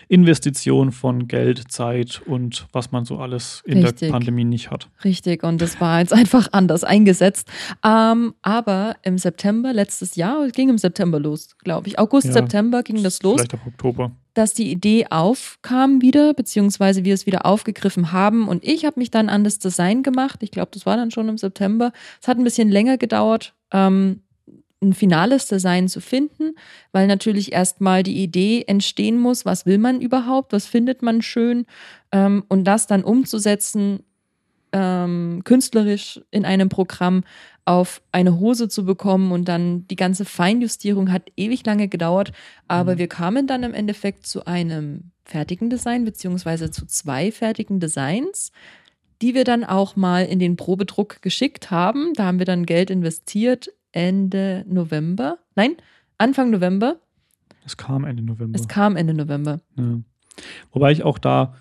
Investition von Geld, Zeit und was man so alles in Richtig. der Pandemie nicht hat. Richtig, und das war jetzt einfach anders eingesetzt. Ähm, aber im September, letztes Jahr, es ging im September los, glaube ich. August, Ja. September ging das los. Vielleicht auch Oktober. dass die Idee aufkam wieder, beziehungsweise wir es wieder aufgegriffen haben. Und ich habe mich dann an das Design gemacht. Ich glaube, das war dann schon im September. Es hat ein bisschen länger gedauert, ähm, ein finales Design zu finden, weil natürlich erstmal die Idee entstehen muss, was will man überhaupt, was findet man schön ähm, und das dann umzusetzen, ähm, künstlerisch in einem Programm auf eine Hose zu bekommen und dann die ganze Feinjustierung hat ewig lange gedauert, aber Mhm. wir kamen dann im Endeffekt zu einem fertigen Design beziehungsweise zu zwei fertigen Designs, die wir dann auch mal in den Probedruck geschickt haben. Da haben wir dann Geld investiert Ende November. Nein, Anfang November. Es kam Ende November. Es kam Ende November. Ja. Wobei ich auch da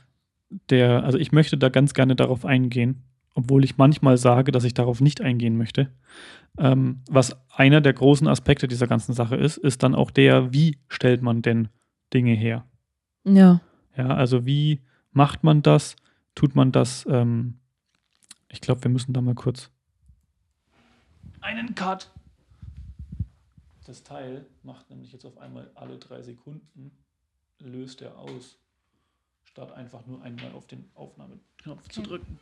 der, also ich möchte da ganz gerne darauf eingehen, obwohl ich manchmal sage, dass ich darauf nicht eingehen möchte. Ähm, was einer der großen Aspekte dieser ganzen Sache ist, ist dann auch der, wie stellt man denn Dinge her? Ja. Ja, also wie macht man das? Tut man das? Ähm, ich glaube, wir müssen da mal kurz einen Cut. Das Teil macht nämlich jetzt auf einmal alle drei Sekunden, löst er aus, statt einfach nur einmal auf den Aufnahmeknopf zu Okay. drücken.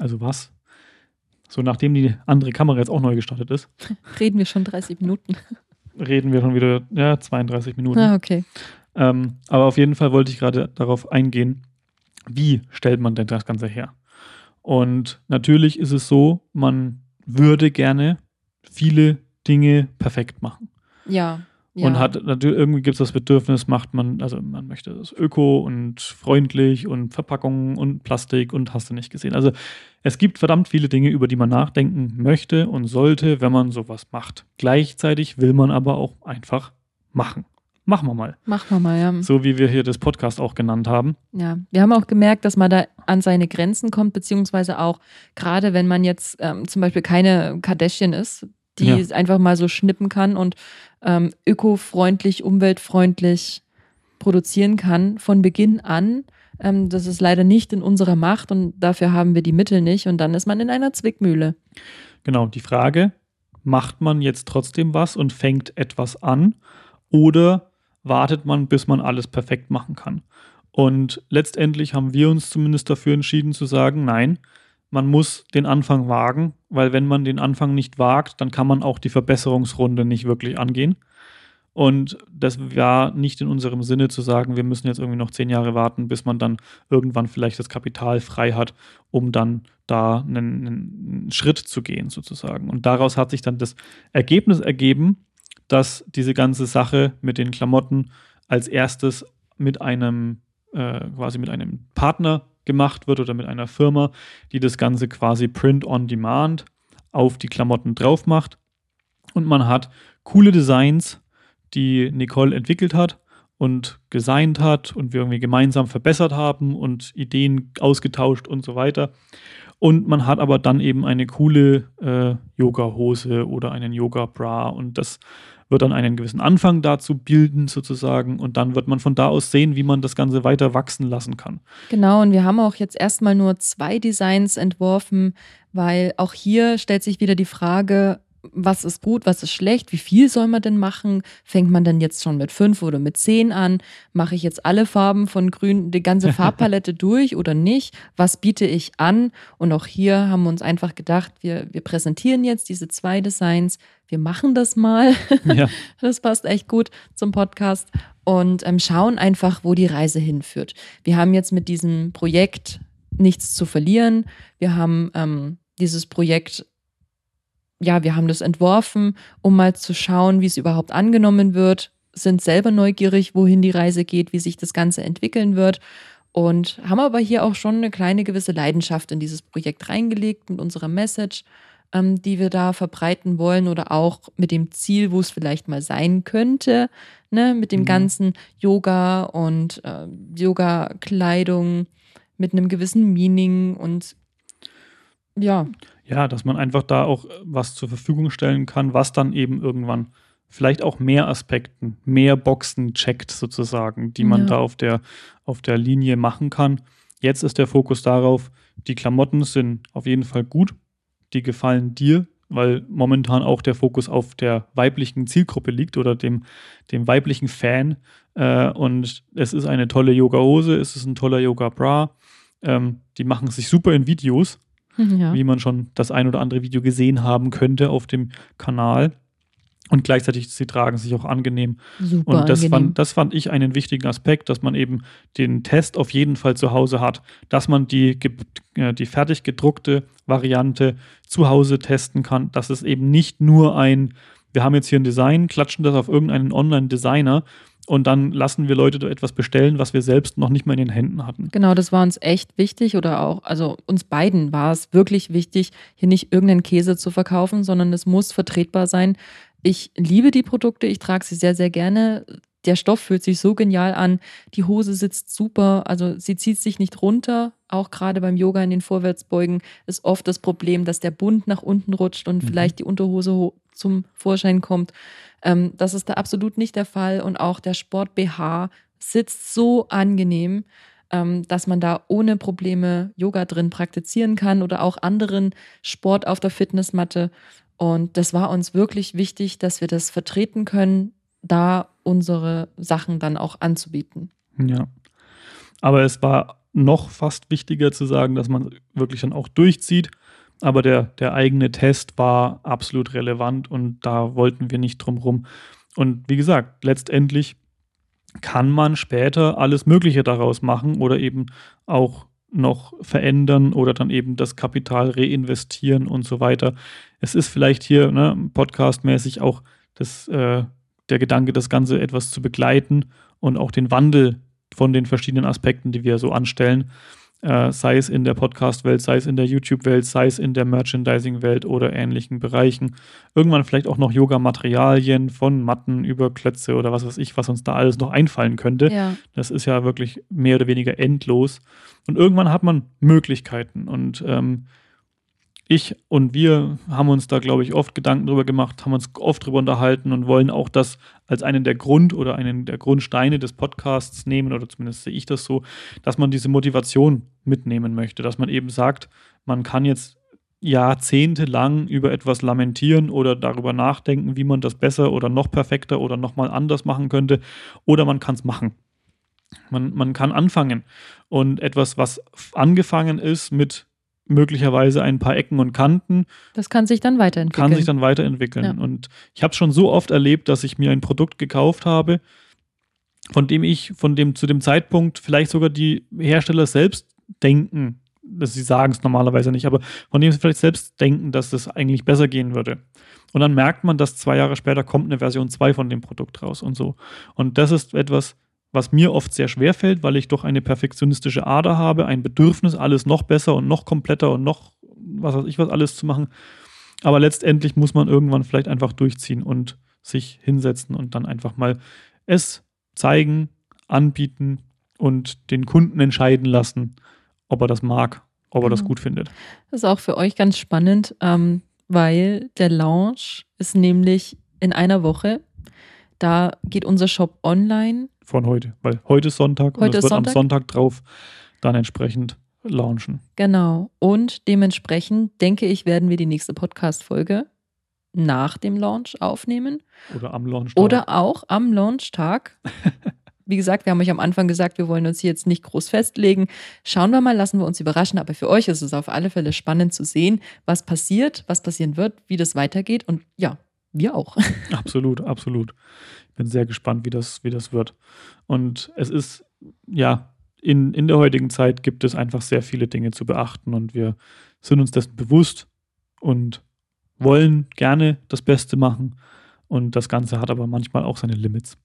Also was? So, nachdem die andere Kamera jetzt auch neu gestartet ist, Reden wir schon 30 Minuten. reden wir schon wieder, ja, 32 Minuten. Ah, okay. Ähm, aber auf jeden Fall wollte ich gerade darauf eingehen, wie stellt man denn das Ganze her? Und natürlich ist es so, man würde gerne viele Dinge perfekt machen. Ja. Ja. Und hat natürlich irgendwie gibt es das Bedürfnis, macht man, also man möchte das öko und freundlich und Verpackungen und Plastik und hast du nicht gesehen. Also es gibt verdammt viele Dinge, über die man nachdenken möchte und sollte, wenn man sowas macht. Gleichzeitig will man aber auch einfach machen. Machen wir mal. Machen wir mal, ja. So wie wir hier das Podcast auch genannt haben. Ja, wir haben auch gemerkt, dass man da an seine Grenzen kommt, beziehungsweise auch gerade wenn man jetzt ähm, zum Beispiel keine Kardashian ist, die Ja. es einfach mal so schnippen kann und ähm, ökofreundlich, umweltfreundlich produzieren kann von Beginn an. Ähm, das ist leider nicht in unserer Macht und dafür haben wir die Mittel nicht und dann ist man in einer Zwickmühle. Genau, die Frage, macht man jetzt trotzdem was und fängt etwas an oder wartet man, bis man alles perfekt machen kann? Und letztendlich haben wir uns zumindest dafür entschieden zu sagen, nein, man muss den Anfang wagen, weil wenn man den Anfang nicht wagt, dann kann man auch die Verbesserungsrunde nicht wirklich angehen. Und das war nicht in unserem Sinne zu sagen, wir müssen jetzt irgendwie noch zehn Jahre warten, bis man dann irgendwann vielleicht das Kapital frei hat, um dann da einen, einen Schritt zu gehen, sozusagen. Und daraus hat sich dann das Ergebnis ergeben, dass diese ganze Sache mit den Klamotten als erstes mit einem, äh, quasi mit einem Partner gemacht wird oder mit einer Firma, die das Ganze quasi print on demand auf die Klamotten drauf macht. Und man hat coole Designs, die Nicole entwickelt hat und designt hat und wir irgendwie gemeinsam verbessert haben und Ideen ausgetauscht und so weiter. Und man hat aber dann eben eine coole äh, Yoga-Hose oder einen Yoga-Bra und das wird dann einen gewissen Anfang dazu bilden sozusagen und dann wird man von da aus sehen, wie man das Ganze weiter wachsen lassen kann. Genau, und wir haben auch jetzt erstmal nur zwei Designs entworfen, weil auch hier stellt sich wieder die Frage, was ist gut, was ist schlecht, wie viel soll man denn machen? Fängt man denn jetzt schon mit fünf oder mit zehn an? Mache ich jetzt alle Farben von grün, die ganze Farbpalette durch oder nicht? Was biete ich an? Und auch hier haben wir uns einfach gedacht, wir, wir präsentieren jetzt diese zwei Designs, wir machen das mal. Ja, Das passt echt gut zum Podcast und ähm, schauen einfach, wo die Reise hinführt. Wir haben jetzt mit diesem Projekt nichts zu verlieren. Wir haben ähm, dieses Projekt, ja, wir haben das entworfen, um mal zu schauen, wie es überhaupt angenommen wird. sind selber neugierig, wohin die Reise geht, wie sich das Ganze entwickeln wird und haben aber hier auch schon eine kleine gewisse Leidenschaft in dieses Projekt reingelegt mit unserer Message, ähm, die wir da verbreiten wollen oder auch mit dem Ziel, wo es vielleicht mal sein könnte, ne, mit dem mhm. ganzen Yoga und äh, Yoga-Kleidung mit einem gewissen Meaning und ja. Ja, dass man einfach da auch was zur Verfügung stellen kann, was dann eben irgendwann vielleicht auch mehr Aspekten, mehr Boxen checkt sozusagen, die man ja. da auf der, auf der Linie machen kann. Jetzt ist der Fokus darauf, die Klamotten sind auf jeden Fall gut, die gefallen dir, weil momentan auch der Fokus auf der weiblichen Zielgruppe liegt oder dem, dem weiblichen Fan. Äh, und es ist eine tolle Yoga-Hose, es ist ein toller Yoga-Bra. Ähm, die machen sich super in Videos, ja. wie man schon das ein oder andere Video gesehen haben könnte auf dem Kanal. Und gleichzeitig, sie tragen sich auch angenehm. Super und das, angenehm. Fand, das fand ich einen wichtigen Aspekt, dass man eben den Test auf jeden Fall zu Hause hat, dass man die, äh, die fertig gedruckte Variante zu Hause testen kann, dass es eben nicht nur ein, wir haben jetzt hier ein Design, klatschen das auf irgendeinen Online-Designer und dann lassen wir Leute da etwas bestellen, was wir selbst noch nicht mal in den Händen hatten. Genau, das war uns echt wichtig oder auch, also uns beiden war es wirklich wichtig, hier nicht irgendeinen Käse zu verkaufen, sondern es muss vertretbar sein ich liebe die Produkte, ich trage sie sehr, sehr gerne. Der Stoff fühlt sich so genial an. Die Hose sitzt super, also sie zieht sich nicht runter. Auch gerade beim Yoga in den Vorwärtsbeugen ist oft das Problem, dass der Bund nach unten rutscht und mhm. vielleicht die Unterhose zum Vorschein kommt. Ähm, das ist da absolut nicht der Fall. Und auch der Sport BH sitzt so angenehm, ähm, dass man da ohne Probleme Yoga drin praktizieren kann oder auch anderen Sport auf der Fitnessmatte. Und das war uns wirklich wichtig, dass wir das vertreten können, da unsere Sachen dann auch anzubieten. Ja. Aber es war noch fast wichtiger zu sagen, dass man wirklich dann auch durchzieht. Aber der, der eigene Test war absolut relevant und da wollten wir nicht drum rum. Und wie gesagt, letztendlich kann man später alles Mögliche daraus machen oder eben auch noch verändern oder dann eben das Kapital reinvestieren und so weiter. Es ist vielleicht hier ne, podcastmäßig auch das, äh, der Gedanke, das Ganze etwas zu begleiten und auch den Wandel von den verschiedenen Aspekten, die wir so anstellen, äh, sei es in der Podcast-Welt, sei es in der YouTube-Welt, sei es in der Merchandising-Welt oder ähnlichen Bereichen. Irgendwann vielleicht auch noch Yoga-Materialien von Matten über Klötze oder was weiß ich, was uns da alles noch einfallen könnte. Ja. Das ist ja wirklich mehr oder weniger endlos. Und irgendwann hat man Möglichkeiten und ähm, ich und wir haben uns da, glaube ich, oft Gedanken drüber gemacht, haben uns oft drüber unterhalten und wollen auch das als einen der Grund oder einen der Grundsteine des Podcasts nehmen, oder zumindest sehe ich das so, dass man diese Motivation mitnehmen möchte, dass man eben sagt, man kann jetzt jahrzehntelang über etwas lamentieren oder darüber nachdenken, wie man das besser oder noch perfekter oder nochmal anders machen könnte, oder man kann es machen. Man, man kann anfangen. Und etwas, was angefangen ist mit möglicherweise ein paar Ecken und Kanten. Das kann sich dann weiterentwickeln. Kann sich dann weiterentwickeln. Ja. Und ich habe schon so oft erlebt, dass ich mir ein Produkt gekauft habe, von dem ich, von dem zu dem Zeitpunkt vielleicht sogar die Hersteller selbst denken, dass sie sagen es normalerweise nicht, aber von dem sie vielleicht selbst denken, dass das eigentlich besser gehen würde. Und dann merkt man, dass zwei Jahre später kommt eine Version 2 von dem Produkt raus und so. Und das ist etwas, was mir oft sehr schwer fällt, weil ich doch eine perfektionistische Ader habe, ein Bedürfnis, alles noch besser und noch kompletter und noch was weiß ich was alles zu machen. Aber letztendlich muss man irgendwann vielleicht einfach durchziehen und sich hinsetzen und dann einfach mal es zeigen, anbieten und den Kunden entscheiden lassen, ob er das mag, ob er genau. das gut findet. Das ist auch für euch ganz spannend, ähm, weil der Launch ist nämlich in einer Woche. Da geht unser Shop online von heute, weil heute ist Sonntag heute und es wird Sonntag. am Sonntag drauf dann entsprechend launchen. Genau. Und dementsprechend denke ich, werden wir die nächste Podcast-Folge nach dem Launch aufnehmen. Oder am Launchtag. Oder auch am Launchtag. Wie gesagt, wir haben euch am Anfang gesagt, wir wollen uns hier jetzt nicht groß festlegen. Schauen wir mal, lassen wir uns überraschen. Aber für euch ist es auf alle Fälle spannend zu sehen, was passiert, was passieren wird, wie das weitergeht. Und ja, wir auch. Absolut, absolut bin sehr gespannt, wie das, wie das wird. Und es ist, ja, in, in der heutigen Zeit gibt es einfach sehr viele Dinge zu beachten und wir sind uns dessen bewusst und wollen gerne das Beste machen. Und das Ganze hat aber manchmal auch seine Limits.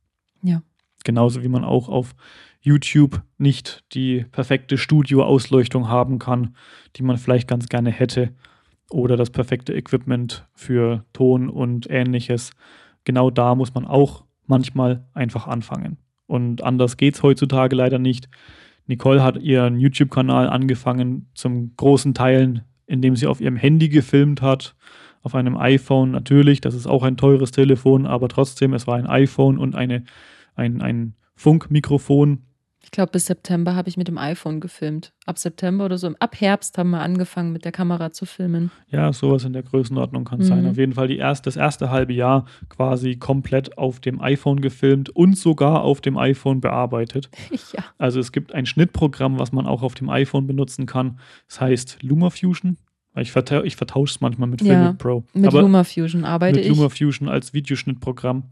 Ja. Genauso wie man auch auf YouTube nicht die perfekte Studioausleuchtung haben kann, die man vielleicht ganz gerne hätte. Oder das perfekte Equipment für Ton und ähnliches. Genau da muss man auch manchmal einfach anfangen. Und anders geht es heutzutage leider nicht. Nicole hat ihren YouTube-Kanal angefangen zum großen Teilen, indem sie auf ihrem Handy gefilmt hat. Auf einem iPhone natürlich, das ist auch ein teures Telefon, aber trotzdem, es war ein iPhone und eine, ein, ein Funkmikrofon. Ich glaube, bis September habe ich mit dem iPhone gefilmt. Ab September oder so, ab Herbst haben wir angefangen, mit der Kamera zu filmen. Ja, sowas in der Größenordnung kann es Mhm. sein. Auf jeden Fall die erst, das erste halbe Jahr quasi komplett auf dem iPhone gefilmt und sogar auf dem iPhone bearbeitet. ja. Also es gibt ein Schnittprogramm, was man auch auf dem iPhone benutzen kann. Das heißt LumaFusion. Ich, vertau ich vertausche es manchmal mit Ja, Filmic Pro. Mit Aber LumaFusion arbeite mit ich. LumaFusion als Videoschnittprogramm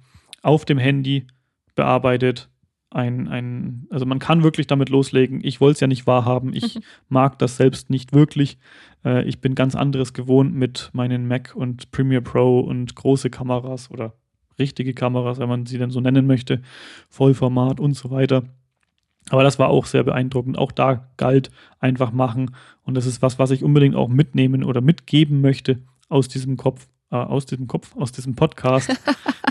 auf dem Handy bearbeitet. Ein, ein, also man kann wirklich damit loslegen. Ich wollte es ja nicht wahrhaben. Ich mag das selbst nicht wirklich. Äh, ich bin ganz anderes gewohnt mit meinen Mac und Premiere Pro und große Kameras oder richtige Kameras, wenn man sie denn so nennen möchte, Vollformat und so weiter. Aber das war auch sehr beeindruckend. Auch da galt einfach machen. Und das ist was, was ich unbedingt auch mitnehmen oder mitgeben möchte aus diesem Kopf, äh, aus diesem Kopf, aus diesem Podcast.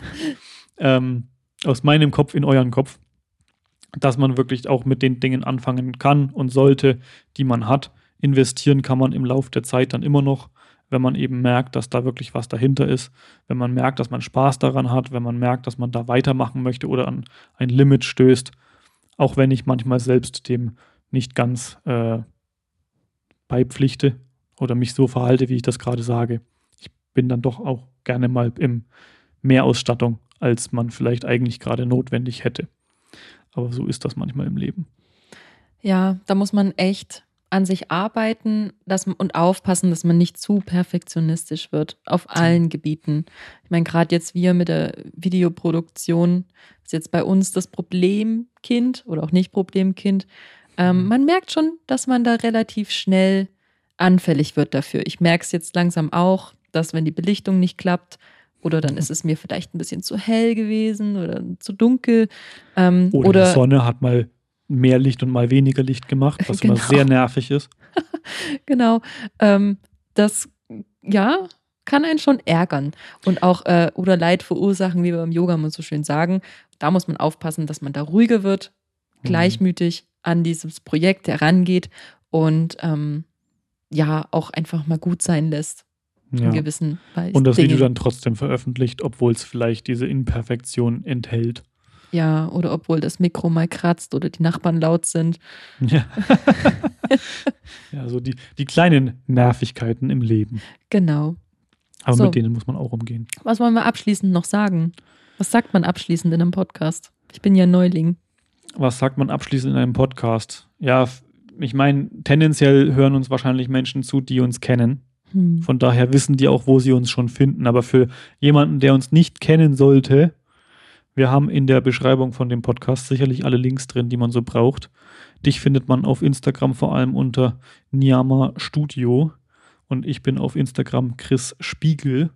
ähm, aus meinem Kopf in euren Kopf. Dass man wirklich auch mit den Dingen anfangen kann und sollte, die man hat. Investieren kann man im Laufe der Zeit dann immer noch, wenn man eben merkt, dass da wirklich was dahinter ist. Wenn man merkt, dass man Spaß daran hat, wenn man merkt, dass man da weitermachen möchte oder an ein Limit stößt. Auch wenn ich manchmal selbst dem nicht ganz äh, beipflichte oder mich so verhalte, wie ich das gerade sage. Ich bin dann doch auch gerne mal im Mehrausstattung, als man vielleicht eigentlich gerade notwendig hätte. Aber so ist das manchmal im Leben. Ja, da muss man echt an sich arbeiten dass, und aufpassen, dass man nicht zu perfektionistisch wird auf allen Gebieten. Ich meine, gerade jetzt wir mit der Videoproduktion ist jetzt bei uns das Problemkind oder auch nicht Problemkind. Ähm, Mhm. man merkt schon, dass man da relativ schnell anfällig wird dafür. Ich merke es jetzt langsam auch, dass wenn die Belichtung nicht klappt oder dann ist es mir vielleicht ein bisschen zu hell gewesen oder zu dunkel. Ähm, Oder, oder die Sonne hat mal mehr Licht und mal weniger Licht gemacht, was immer Genau. sehr nervig ist. Genau. Ähm, das, ja, kann einen schon ärgern und auch äh, oder Leid verursachen, wie wir beim Yoga mal so schön sagen. Da muss man aufpassen, dass man da ruhiger wird, Mhm. gleichmütig an dieses Projekt herangeht und ähm, ja, auch einfach mal gut sein lässt Ja. in gewissen Weisen. Und das Video dann trotzdem veröffentlicht, obwohl es vielleicht diese Imperfektion enthält. Ja, oder obwohl das Mikro mal kratzt oder die Nachbarn laut sind. Ja, ja so die, die kleinen Nervigkeiten im Leben. Genau. Aber So. mit denen muss man auch umgehen. Was wollen wir abschließend noch sagen? Was sagt man abschließend in einem Podcast? Ich bin ja Neuling. Was sagt man abschließend in einem Podcast? Ja, ich meine, tendenziell hören uns wahrscheinlich Menschen zu, die uns kennen. Hm. Von daher wissen die auch, wo sie uns schon finden. Aber für jemanden, der uns nicht kennen sollte, wir haben in der Beschreibung von dem Podcast sicherlich alle Links drin, die man so braucht. Dich findet man auf Instagram vor allem unter Niyama Studio und ich bin auf Instagram Chris Spiegel.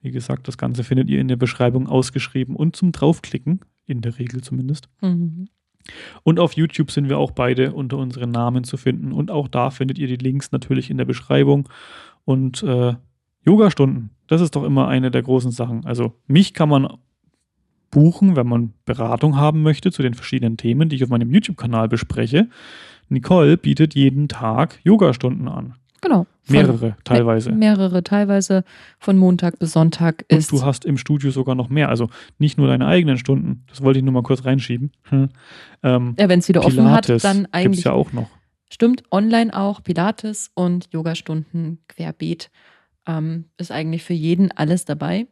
Wie gesagt, das Ganze findet ihr in der Beschreibung ausgeschrieben und zum draufklicken, in der Regel zumindest. Mhm. Und auf YouTube sind wir auch beide unter unseren Namen zu finden. Und auch da findet ihr die Links natürlich in der Beschreibung. Und äh, Yoga-Stunden, das ist doch immer eine der großen Sachen. Also mich kann man buchen, wenn man Beratung haben möchte zu den verschiedenen Themen, die ich auf meinem YouTube-Kanal bespreche. Nicole bietet jeden Tag Yoga-Stunden an. Genau. Mehrere teilweise. Me mehrere teilweise von Montag bis Sonntag Und ist. du hast im Studio sogar noch mehr. Also nicht nur deine eigenen Stunden. Das wollte ich nur mal kurz reinschieben. Hm. Ähm, ja, wenn es wieder offen hat, Pilates dann gibt eigentlich. es ja auch noch. Stimmt, online auch Pilates und Yogastunden querbeet. Ähm, ist eigentlich für jeden alles dabei.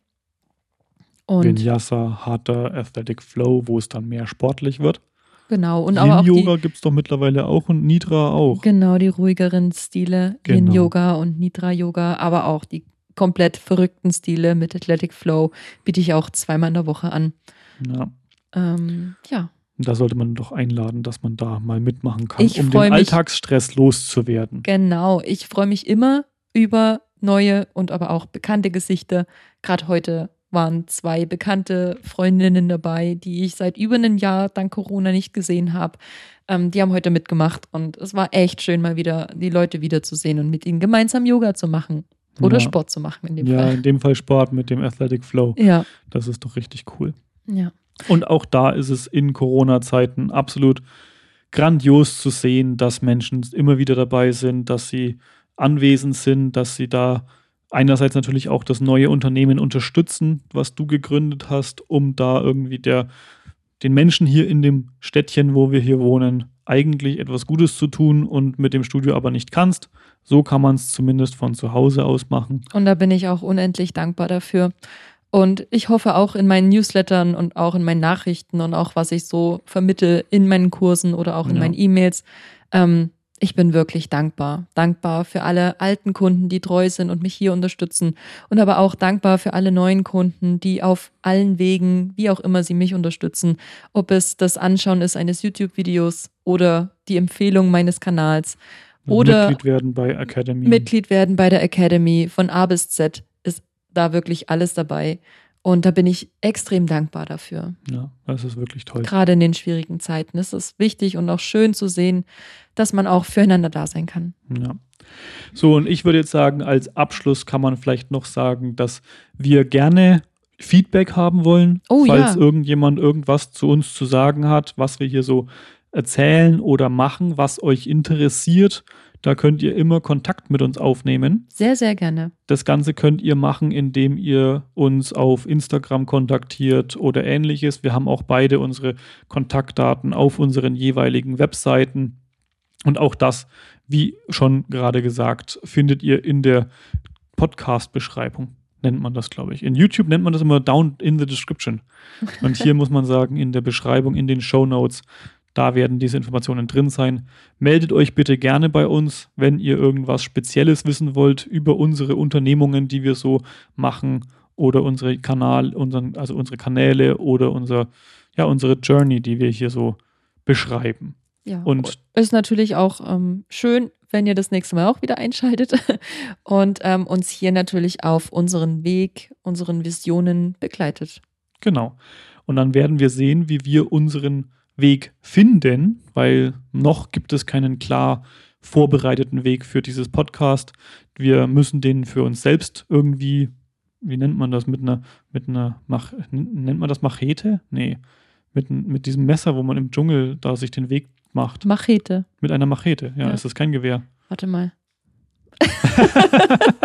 Und Vinyasa, Hatha, Athletic Flow, wo es dann mehr sportlich wird. genau, und aber auch Yin-Yoga gibt es doch mittlerweile auch und Nidra auch. genau die ruhigeren Stile, Genau. Yin-Yoga und Nidra-Yoga, aber auch die komplett verrückten Stile mit Athletic Flow biete ich auch zweimal in der Woche an. Ja. Ähm, ja, da sollte man doch einladen, dass man da mal mitmachen kann, Ich um den mich- Alltagsstress loszuwerden. genau. Ich freue mich immer über neue und aber auch bekannte Gesichter. Gerade heute waren zwei bekannte Freundinnen dabei, die ich seit über einem Jahr dank Corona nicht gesehen habe. Ähm, die haben heute mitgemacht und es war echt schön, mal wieder die Leute wiederzusehen und mit ihnen gemeinsam Yoga zu machen. Oder Ja. Sport zu machen in dem Ja, Fall. in dem Fall Sport mit dem Athletic Flow. Ja, Das ist doch richtig cool. ja. Und auch da ist es in Corona-Zeiten absolut grandios zu sehen, dass Menschen immer wieder dabei sind, dass sie anwesend sind, dass sie da einerseits natürlich auch das neue Unternehmen unterstützen, was du gegründet hast, um da irgendwie der, den Menschen hier in dem Städtchen, wo wir hier wohnen, eigentlich etwas Gutes zu tun und mit dem Studio aber nicht kannst. So kann man es zumindest von zu Hause aus machen. Und da bin ich auch unendlich dankbar dafür. Und ich hoffe auch in meinen Newslettern und auch in meinen Nachrichten und auch was ich so vermittel in meinen Kursen oder auch in Ja. meinen E-Mails. Ähm, ich bin wirklich dankbar. Dankbar für alle alten Kunden, die treu sind und mich hier unterstützen. Und aber auch dankbar für alle neuen Kunden, die auf allen Wegen, wie auch immer sie mich unterstützen. Ob es das Anschauen ist eines YouTube-Videos oder die Empfehlung meines Kanals oder Mitglied werden bei Academy. Mitglied werden bei der Academy von A bis Z da wirklich alles dabei. Und da bin ich extrem dankbar dafür. Ja, das ist wirklich toll. Gerade in den schwierigen Zeiten ist es wichtig und auch schön zu sehen, dass man auch füreinander da sein kann. Ja. So, und ich würde jetzt sagen, als Abschluss kann man vielleicht noch sagen, dass wir gerne Feedback haben wollen, Oh, falls ja. irgendjemand irgendwas zu uns zu sagen hat, was wir hier so erzählen oder machen, was euch interessiert. Da könnt ihr immer Kontakt mit uns aufnehmen. Sehr, sehr gerne. Das Ganze könnt ihr machen, indem ihr uns auf Instagram kontaktiert oder ähnliches. Wir haben auch beide unsere Kontaktdaten auf unseren jeweiligen Webseiten. Und auch das, wie schon gerade gesagt, findet ihr in der Podcast-Beschreibung, nennt man das, glaube ich. In YouTube nennt man das immer down in the description. Und hier muss man sagen, in der Beschreibung, in den Show Notes, da werden diese Informationen drin sein. Meldet euch bitte gerne bei uns, wenn ihr irgendwas Spezielles wissen wollt über unsere Unternehmungen, die wir so machen oder unsere Kanal, unseren, also unsere Kanäle oder unser, ja, unsere Journey, die wir hier so beschreiben. Ja. Und ist natürlich auch ähm, schön, wenn ihr das nächste Mal auch wieder einschaltet und ähm, uns hier natürlich auf unseren Weg, unseren Visionen begleitet. Genau. Und dann werden wir sehen, wie wir unseren Weg finden, weil noch gibt es keinen klar vorbereiteten Weg für dieses Podcast. Wir müssen den für uns selbst irgendwie, wie nennt man das, mit einer, mit einer, Mach, nennt man das Machete? Nee, mit, mit diesem Messer, wo man im Dschungel da sich den Weg macht. Machete. Mit einer Machete, ja, Ja. ist das kein Gewehr. Warte mal.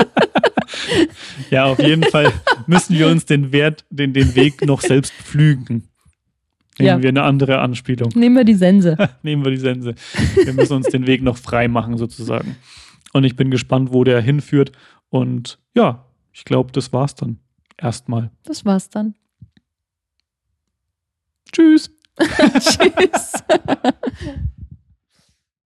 Ja, auf jeden Fall müssen wir uns den Wert, den, den Weg noch selbst pflügen. Nehmen Ja. wir eine andere Anspielung. Nehmen wir die Sense. Nehmen wir die Sense. Wir müssen uns den Weg noch frei machen, sozusagen. Und ich bin gespannt, wo der hinführt. Und ja, ich glaube, das war's dann. Erstmal. Das war's dann. Tschüss. Tschüss.